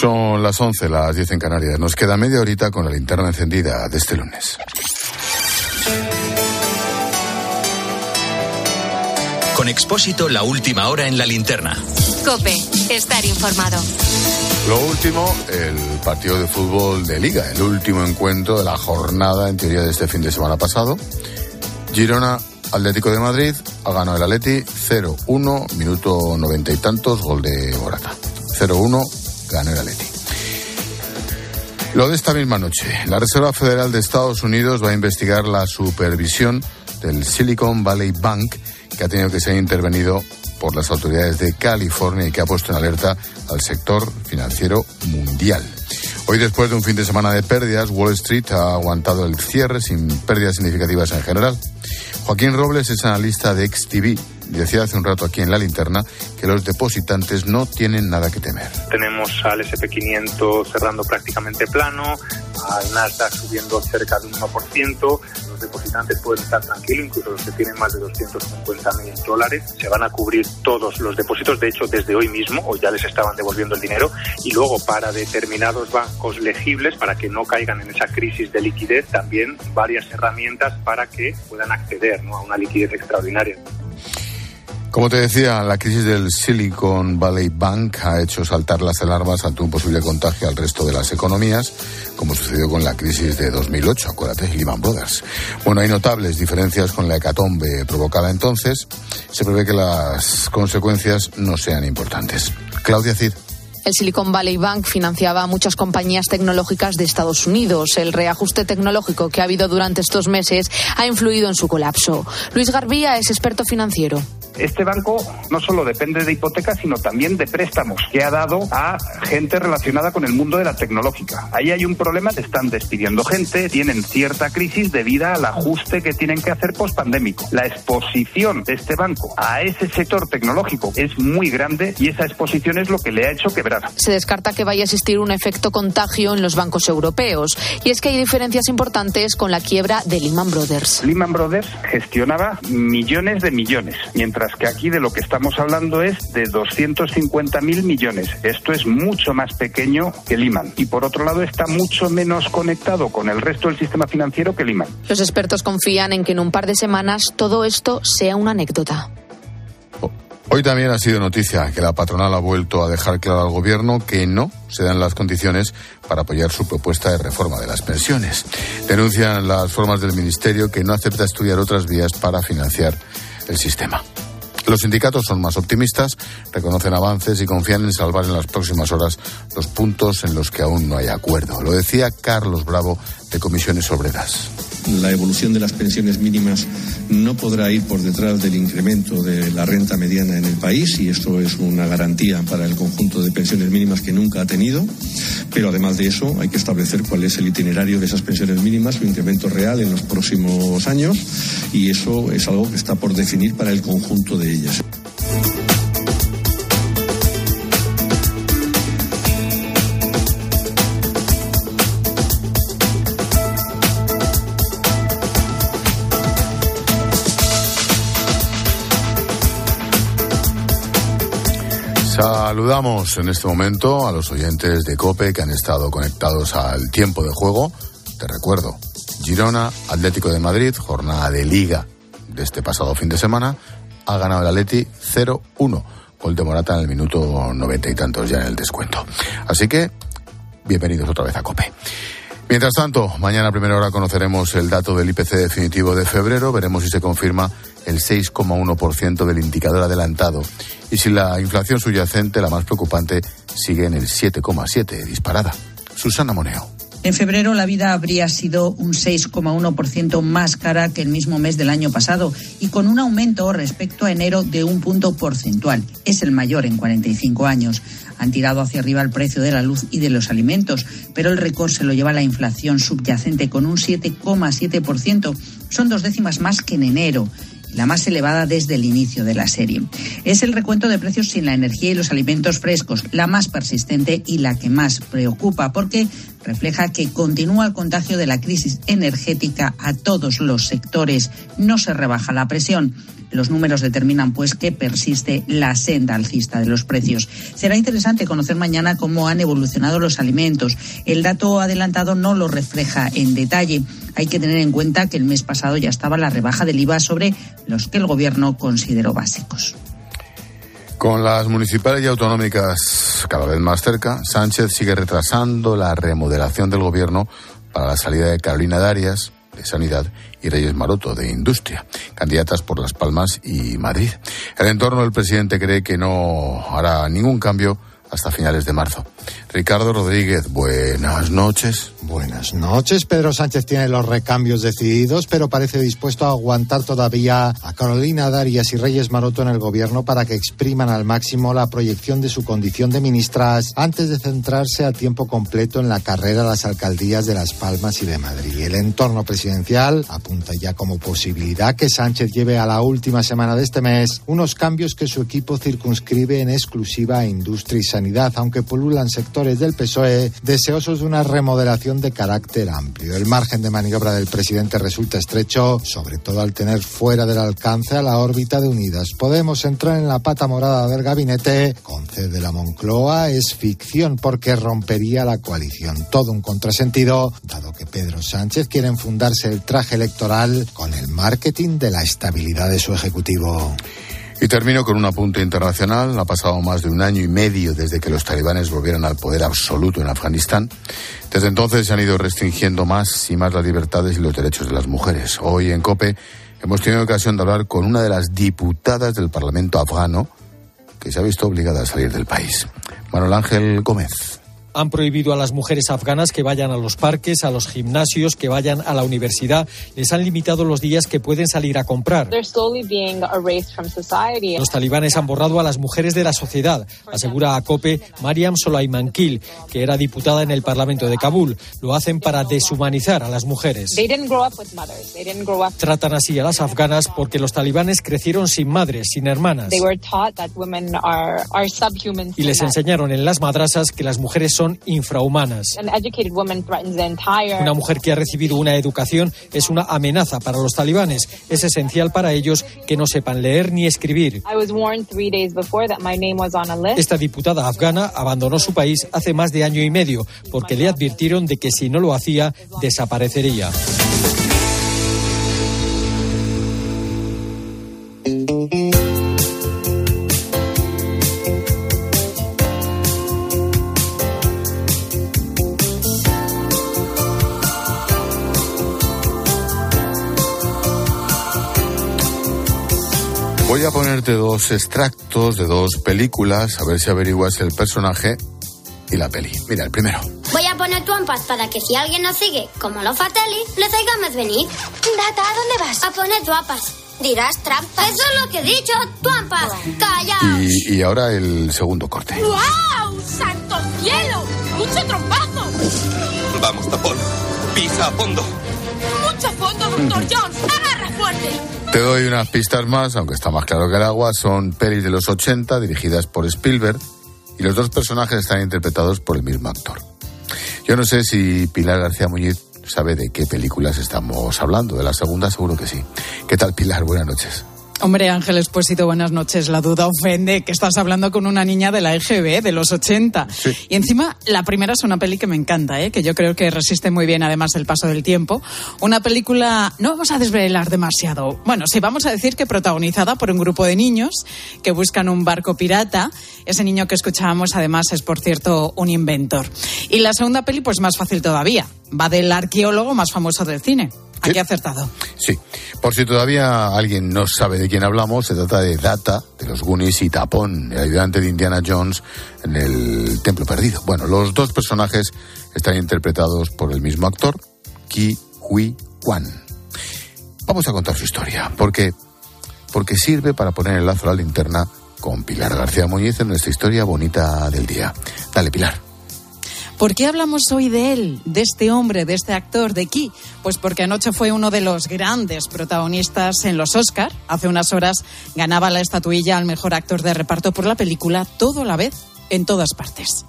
Son las 11, las 10 en Canarias. Nos queda media horita con la linterna encendida de este lunes. Con Expósito, la última hora en la linterna. Cope, estar informado. Lo último, el partido de fútbol de Liga, el último encuentro de la jornada, en teoría, de este fin de semana pasado. Girona Atlético de Madrid ha ganado el Atleti 0-1, minuto noventa y tantos, gol de Morata. 0-1, ganó el Atleti. Lo de esta misma noche, la Reserva Federal de Estados Unidos va a investigar la supervisión del Silicon Valley Bank, que ha tenido que ser intervenido por las autoridades de California y que ha puesto en alerta al sector financiero mundial. Hoy, después de un fin de semana de pérdidas, Wall Street ha aguantado el cierre sin pérdidas significativas en general. Joaquín Robles es analista de XTV decía hace un rato aquí en la linterna que los depositantes no tienen nada que temer. Tenemos al SP500 cerrando prácticamente plano, al Nasdaq subiendo cerca de un 1%. Los depositantes pueden estar tranquilos, incluso los que tienen más de 250 mil dólares. Se van a cubrir todos los depósitos, de hecho, desde hoy mismo, o ya les estaban devolviendo el dinero. Y luego, para determinados bancos legibles, para que no caigan en esa crisis de liquidez, también varias herramientas para que puedan acceder a una liquidez extraordinaria. Como te decía, la crisis del Silicon Valley Bank ha hecho saltar las alarmas ante un posible contagio al resto de las economías, como sucedió con la crisis de 2008, acuérdate, Lehman Brothers. Bueno, hay notables diferencias con la hecatombe provocada entonces. Se prevé que las consecuencias no sean importantes. Claudia Cid. El Silicon Valley Bank financiaba a muchas compañías tecnológicas de Estados Unidos. El reajuste tecnológico que ha habido durante estos meses ha influido en su colapso. Luis Garbía es experto financiero. Este banco no solo depende de hipotecas, sino también de préstamos que ha dado a gente relacionada con el mundo de la tecnológica. Ahí hay un problema, están despidiendo gente, tienen cierta crisis debido al ajuste que tienen que hacer post-pandémico. La exposición de este banco a ese sector tecnológico es muy grande y esa exposición es lo que le ha hecho quebrar. Se descarta que vaya a existir un efecto contagio en los bancos europeos. Y es que hay diferencias importantes con la quiebra de Lehman Brothers. Lehman Brothers gestionaba millones de millones, mientras que aquí de lo que estamos hablando es de 250 mil millones. Esto es mucho más pequeño que Lehman. Y por otro lado está mucho menos conectado con el resto del sistema financiero que Lehman. Los expertos confían en que en un par de semanas todo esto sea una anécdota. Hoy también ha sido noticia que la patronal ha vuelto a dejar claro al gobierno que no se dan las condiciones para apoyar su propuesta de reforma de las pensiones. Denuncian las formas del ministerio que no acepta estudiar otras vías para financiar el sistema. Los sindicatos son más optimistas, reconocen avances y confían en salvar en las próximas horas los puntos en los que aún no hay acuerdo. Lo decía Carlos Bravo de Comisiones Obreras la evolución de las pensiones mínimas no podrá ir por detrás del incremento de la renta mediana en el país y esto es una garantía para el conjunto de pensiones mínimas que nunca ha tenido. Pero además de eso hay que establecer cuál es el itinerario de esas pensiones mínimas, su incremento real en los próximos años y eso es algo que está por definir para el conjunto de ellas. Saludamos en este momento a los oyentes de COPE que han estado conectados al tiempo de juego. Te recuerdo, Girona, Atlético de Madrid, jornada de liga de este pasado fin de semana, ha ganado el Atleti 0-1. Gol de Morata en el minuto noventa y tantos ya en el descuento. Así que, bienvenidos otra vez a COPE. Mientras tanto, mañana a primera hora conoceremos el dato del IPC definitivo de febrero, veremos si se confirma el 6,1% del indicador adelantado y si la inflación subyacente, la más preocupante, sigue en el 7,7, disparada. Susana Moneo. En febrero la vida habría sido un 6,1% más cara que el mismo mes del año pasado y con un aumento respecto a enero de un punto porcentual. Es el mayor en 45 años. Han tirado hacia arriba el precio de la luz y de los alimentos, pero el récord se lo lleva la inflación subyacente con un 7,7%. Son dos décimas más que en enero la más elevada desde el inicio de la serie. Es el recuento de precios sin la energía y los alimentos frescos, la más persistente y la que más preocupa, porque refleja que continúa el contagio de la crisis energética a todos los sectores. No se rebaja la presión. Los números determinan pues que persiste la senda alcista de los precios. Será interesante conocer mañana cómo han evolucionado los alimentos. El dato adelantado no lo refleja en detalle. Hay que tener en cuenta que el mes pasado ya estaba la rebaja del IVA sobre los que el gobierno consideró básicos. Con las municipales y autonómicas cada vez más cerca, Sánchez sigue retrasando la remodelación del gobierno para la salida de Carolina Darias, de Sanidad, y Reyes Maroto, de Industria, candidatas por Las Palmas y Madrid. El entorno del presidente cree que no hará ningún cambio hasta finales de marzo. Ricardo Rodríguez, buenas noches. Buenas noches. Pedro Sánchez tiene los recambios decididos, pero parece dispuesto a aguantar todavía a Carolina Darias y Reyes Maroto en el gobierno para que expriman al máximo la proyección de su condición de ministras antes de centrarse a tiempo completo en la carrera a las alcaldías de Las Palmas y de Madrid. El entorno presidencial apunta ya como posibilidad que Sánchez lleve a la última semana de este mes unos cambios que su equipo circunscribe en exclusiva a industria y sanidad, aunque pululan sectores del PSOE deseosos de una remodelación de carácter amplio. El margen de maniobra del presidente resulta estrecho, sobre todo al tener fuera del alcance a la órbita de Unidas. Podemos entrar en la pata morada del gabinete con C de la Moncloa es ficción porque rompería la coalición. Todo un contrasentido, dado que Pedro Sánchez quiere enfundarse el traje electoral con el marketing de la estabilidad de su ejecutivo. Y termino con un apunte internacional. Ha pasado más de un año y medio desde que los talibanes volvieron al poder absoluto en Afganistán. Desde entonces se han ido restringiendo más y más las libertades y los derechos de las mujeres. Hoy en COPE hemos tenido ocasión de hablar con una de las diputadas del Parlamento afgano que se ha visto obligada a salir del país. Manuel Ángel Gómez han prohibido a las mujeres afganas que vayan a los parques, a los gimnasios, que vayan a la universidad. Les han limitado los días que pueden salir a comprar. Los talibanes han borrado a las mujeres de la sociedad, asegura a COPE Mariam Solaimankil, que era diputada en el Parlamento de Kabul. Lo hacen para deshumanizar a las mujeres. Tratan así a las afganas porque los talibanes crecieron sin madres, sin hermanas. Y les enseñaron en las madrasas que las mujeres son infrahumanas. Una mujer que ha recibido una educación es una amenaza para los talibanes. Es esencial para ellos que no sepan leer ni escribir. Esta diputada afgana abandonó su país hace más de año y medio porque le advirtieron de que si no lo hacía desaparecería. Ponerte dos extractos de dos películas, a ver si averiguas el personaje y la peli. Mira, el primero. Voy a poner trampas para que si alguien nos sigue, como los Fatelli, les más venir. Data, ¿a dónde vas? A poner trampas. Dirás trampas. Eso es lo que he dicho. Trampas. Calla. Y, y ahora el segundo corte. ¡Wow! ¡Santo cielo! ¡Mucho trompazo! Vamos, tapón. Pisa a fondo. ¡Mucho fondo, doctor Jones! ¡Agarra Te doy unas pistas más, aunque está más claro que el agua. Son pelis de los 80 dirigidas por Spielberg y los dos personajes están interpretados por el mismo actor. Yo no sé si Pilar García Muñiz sabe de qué películas estamos hablando. De la segunda seguro que sí. ¿Qué tal Pilar? Buenas noches. Hombre, Ángel Espósito, buenas noches. La duda ofende que estás hablando con una niña de la EGB, de los 80. Y encima, la primera es una peli que me encanta, ¿eh? que yo creo que resiste muy bien, además, el paso del tiempo. Una película, no vamos a desvelar demasiado. Bueno, sí, vamos a decir que protagonizada por un grupo de niños que buscan un barco pirata. Ese niño que escuchábamos, además, es, por cierto, un inventor. Y la segunda peli, pues más fácil todavía. Va del arqueólogo más famoso del cine. Aquí acertado. Sí. Por si todavía alguien no sabe de quién hablamos, se trata de Data, de los Goonies y Tapón, el ayudante de Indiana Jones en el Templo Perdido. Bueno, los dos personajes están interpretados por el mismo actor, Ki Hui Kwan. Vamos a contar su historia, porque, porque sirve para poner el lazo a la linterna con Pilar García Muñiz en nuestra historia bonita del día. Dale, Pilar. ¿Por qué hablamos hoy de él, de este hombre, de este actor, de Ki? Pues porque anoche fue uno de los grandes protagonistas en los Oscar. Hace unas horas ganaba la estatuilla al mejor actor de reparto por la película Todo a la vez, en todas partes.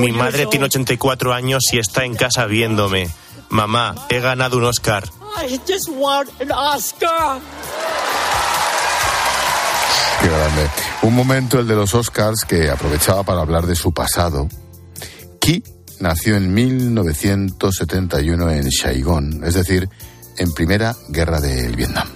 Mi madre tiene 84 años y está en casa viéndome. Mamá, he ganado un Oscar. Qué grande. Un momento, el de los Oscars, que aprovechaba para hablar de su pasado. Ki nació en 1971 en Saigon, es decir, en Primera Guerra del Vietnam.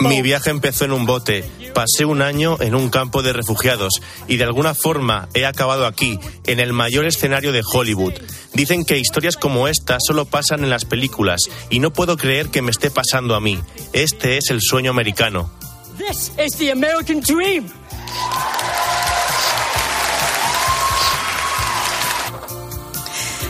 Mi viaje empezó en un bote. Pasé un año en un campo de refugiados y de alguna forma he acabado aquí, en el mayor escenario de Hollywood. Dicen que historias como esta solo pasan en las películas y no puedo creer que me esté pasando a mí. Este es el sueño americano. This is the American dream.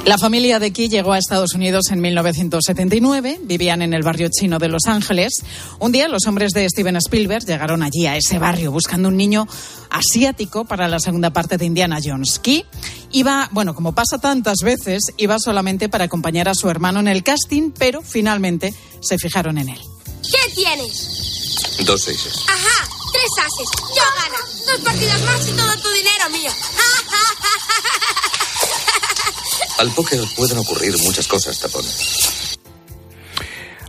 La familia de Key llegó a Estados Unidos en 1979, vivían en el barrio chino de Los Ángeles. Un día los hombres de Steven Spielberg llegaron allí a ese barrio buscando un niño asiático para la segunda parte de Indiana Jones. Key iba, bueno, como pasa tantas veces, iba solamente para acompañar a su hermano en el casting, pero finalmente se fijaron en él. ¿Qué tienes? Dos seises. Ajá, tres ases. Yo gana. Dos partidas más y todo tu dinero mío. Al póker pueden ocurrir muchas cosas, tapón.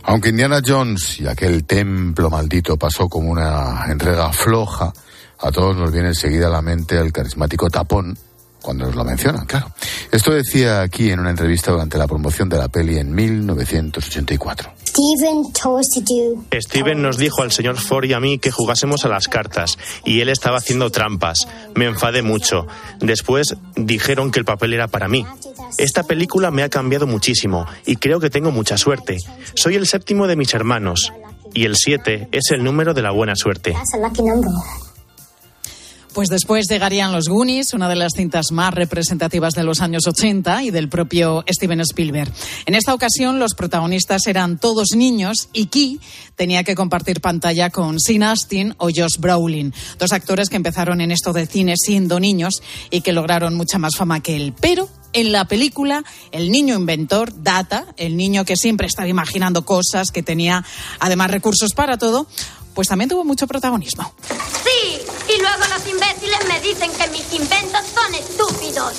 Aunque Indiana Jones y aquel templo maldito pasó como una entrega floja, a todos nos viene enseguida a la mente el carismático tapón cuando nos lo mencionan, claro. Esto decía aquí en una entrevista durante la promoción de la peli en 1984. Steven nos dijo al señor Ford y a mí que jugásemos a las cartas y él estaba haciendo trampas. Me enfadé mucho. Después dijeron que el papel era para mí. Esta película me ha cambiado muchísimo y creo que tengo mucha suerte. Soy el séptimo de mis hermanos y el siete es el número de la buena suerte. Pues después llegarían los Goonies, una de las cintas más representativas de los años 80 y del propio Steven Spielberg. En esta ocasión los protagonistas eran todos niños y Key tenía que compartir pantalla con Sean Astin o Josh Brolin, dos actores que empezaron en esto del cine siendo niños y que lograron mucha más fama que él. Pero en la película, el niño inventor, Data, el niño que siempre estaba imaginando cosas, que tenía además recursos para todo, pues también tuvo mucho protagonismo. Y luego los imbéciles me dicen que mis inventos son estúpidos.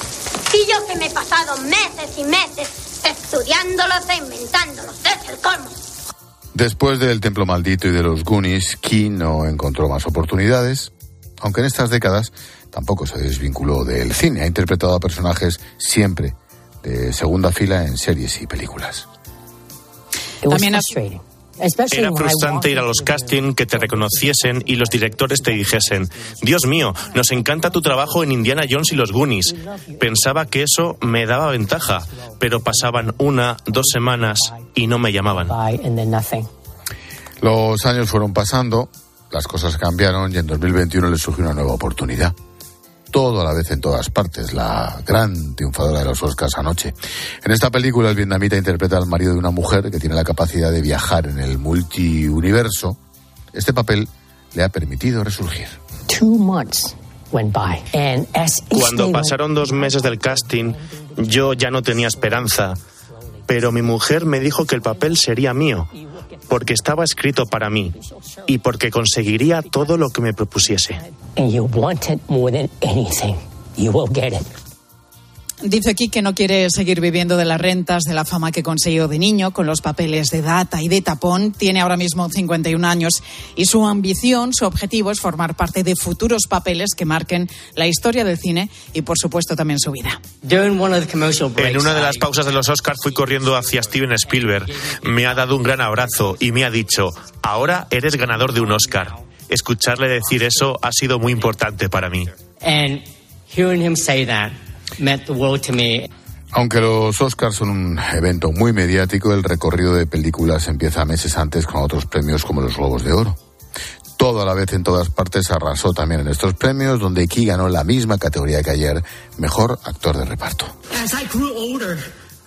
Y yo que me he pasado meses y meses estudiándolos e inventándolos. Es el colmo. Después del Templo Maldito y de los Goonies, Key no encontró más oportunidades, aunque en estas décadas tampoco se desvinculó del cine. Ha interpretado a personajes siempre de segunda fila en series y películas. También Era frustrante ir a los castings, que te reconociesen y los directores te dijesen, Dios mío, nos encanta tu trabajo en Indiana Jones y los Goonies. Pensaba que eso me daba ventaja, pero pasaban una, dos semanas y no me llamaban. Los años fueron pasando, las cosas cambiaron y en 2021 le surgió una nueva oportunidad. Todo a la vez en todas partes, la gran triunfadora de los Oscars anoche. En esta película el vietnamita interpreta al marido de una mujer que tiene la capacidad de viajar en el multiuniverso. Este papel le ha permitido resurgir. Two months went by, and as each day Cuando pasaron dos meses del casting, yo ya no tenía esperanza, pero mi mujer me dijo que el papel sería mío, porque estaba escrito para mí y porque conseguiría todo lo que me propusiese. Dice aquí que no quiere seguir viviendo de las rentas de la fama que consiguió de niño con los papeles de data y de tapón. Tiene ahora mismo 51 años y su ambición, su objetivo es formar parte de futuros papeles que marquen la historia del cine y, por supuesto, también su vida. En una de las pausas de los Oscars fui corriendo hacia Steven Spielberg. Me ha dado un gran abrazo y me ha dicho, ahora eres ganador de un Oscar. Escucharle decir eso ha sido muy importante para mí. And hearing him say that meant the world to me. Aunque los Oscars son un evento muy mediático, el recorrido de películas empieza meses antes con otros premios como los Globos de Oro. Todo a la vez en todas partes arrasó también en estos premios, donde Key ganó la misma categoría que ayer, mejor actor de reparto. As I grew older,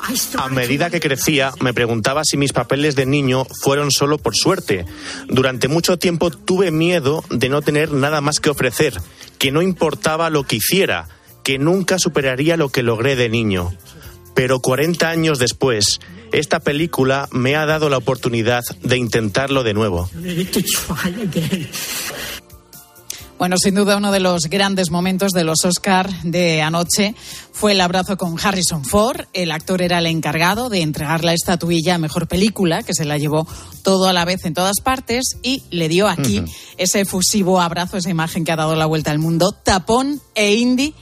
I A started. medida que crecía, me preguntaba si mis papeles de niño fueron solo por suerte. Durante mucho tiempo tuve miedo de no tener nada más que ofrecer, que no importaba lo que hiciera, que nunca superaría lo que logré de niño. Pero 40 años después, esta película me ha dado la oportunidad de intentarlo de nuevo. Bueno, sin duda uno de los grandes momentos de los Oscar de anoche fue el abrazo con Harrison Ford. El actor era el encargado de entregar la estatuilla a mejor película, que se la llevó todo a la vez en todas partes y le dio aquí ese efusivo abrazo, esa imagen que ha dado la vuelta al mundo. Tapón e Indy